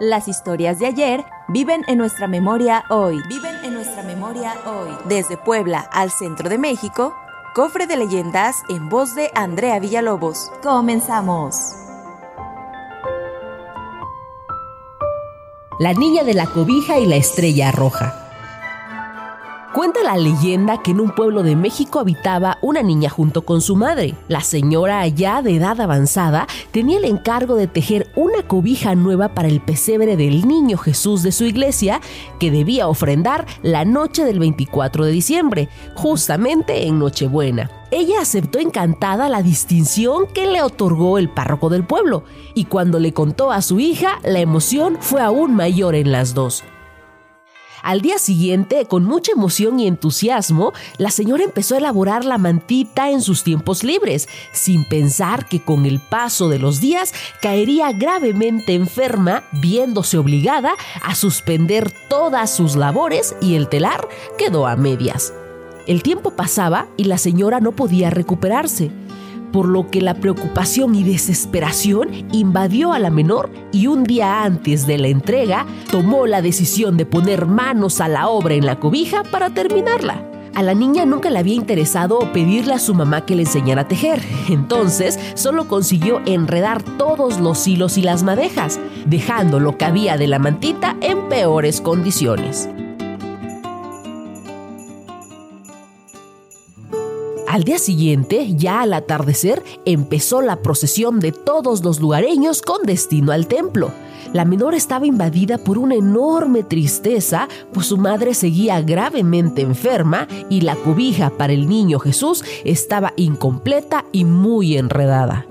Las historias de ayer viven en nuestra memoria hoy. Viven en nuestra memoria hoy. Desde Puebla al centro de México, cofre de leyendas en voz de Andrea Villalobos. Comenzamos. La niña de la cobija y la estrella roja. Cuenta la leyenda que en un pueblo de México habitaba una niña junto con su madre. La señora, ya de edad avanzada, tenía el encargo de tejer una cobija nueva para el pesebre del niño Jesús de su iglesia, que debía ofrendar la noche del 24 de diciembre, justamente en Nochebuena. Ella aceptó encantada la distinción que le otorgó el párroco del pueblo, y cuando le contó a su hija, la emoción fue aún mayor en las dos. Al día siguiente, con mucha emoción y entusiasmo, la señora empezó a elaborar la mantita en sus tiempos libres, sin pensar que con el paso de los días caería gravemente enferma, viéndose obligada a suspender todas sus labores y el telar quedó a medias. El tiempo pasaba y la señora no podía recuperarse por lo que la preocupación y desesperación invadió a la menor y un día antes de la entrega tomó la decisión de poner manos a la obra en la cobija para terminarla. A la niña nunca le había interesado pedirle a su mamá que le enseñara a tejer, entonces solo consiguió enredar todos los hilos y las madejas, dejando lo que había de la mantita en peores condiciones. Al día siguiente, ya al atardecer, empezó la procesión de todos los lugareños con destino al templo. La menor estaba invadida por una enorme tristeza, pues su madre seguía gravemente enferma y la cobija para el niño Jesús estaba incompleta y muy enredada.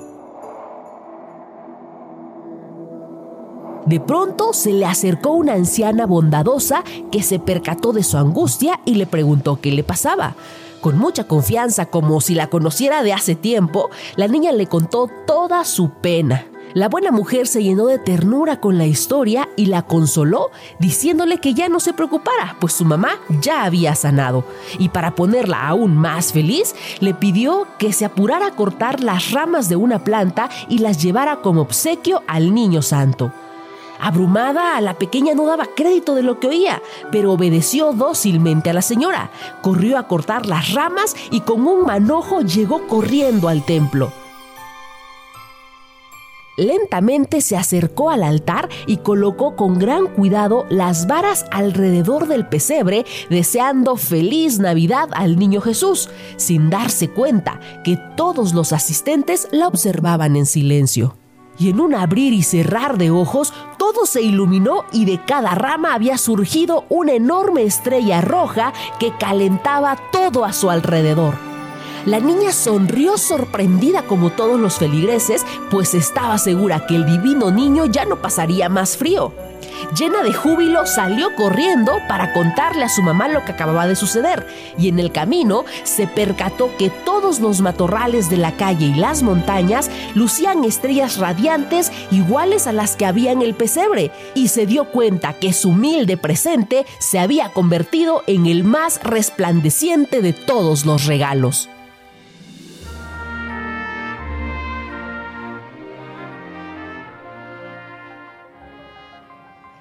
De pronto se le acercó una anciana bondadosa que se percató de su angustia y le preguntó qué le pasaba. Con mucha confianza, como si la conociera de hace tiempo, la niña le contó toda su pena. La buena mujer se llenó de ternura con la historia y la consoló diciéndole que ya no se preocupara, pues su mamá ya había sanado. Y para ponerla aún más feliz, le pidió que se apurara a cortar las ramas de una planta y las llevara como obsequio al niño santo. Abrumada, la pequeña no daba crédito de lo que oía, pero obedeció dócilmente a la señora. Corrió a cortar las ramas y con un manojo llegó corriendo al templo. Lentamente se acercó al altar y colocó con gran cuidado las varas alrededor del pesebre, deseando feliz Navidad al niño Jesús, sin darse cuenta que todos los asistentes la observaban en silencio y en un abrir y cerrar de ojos todo se iluminó y de cada rama había surgido una enorme estrella roja que calentaba todo a su alrededor. La niña sonrió sorprendida como todos los feligreses, pues estaba segura que el divino niño ya no pasaría más frío. Llena de júbilo, salió corriendo para contarle a su mamá lo que acababa de suceder, y en el camino se percató que todos los matorrales de la calle y las montañas lucían estrellas radiantes iguales a las que había en el pesebre, y se dio cuenta que su humilde presente se había convertido en el más resplandeciente de todos los regalos.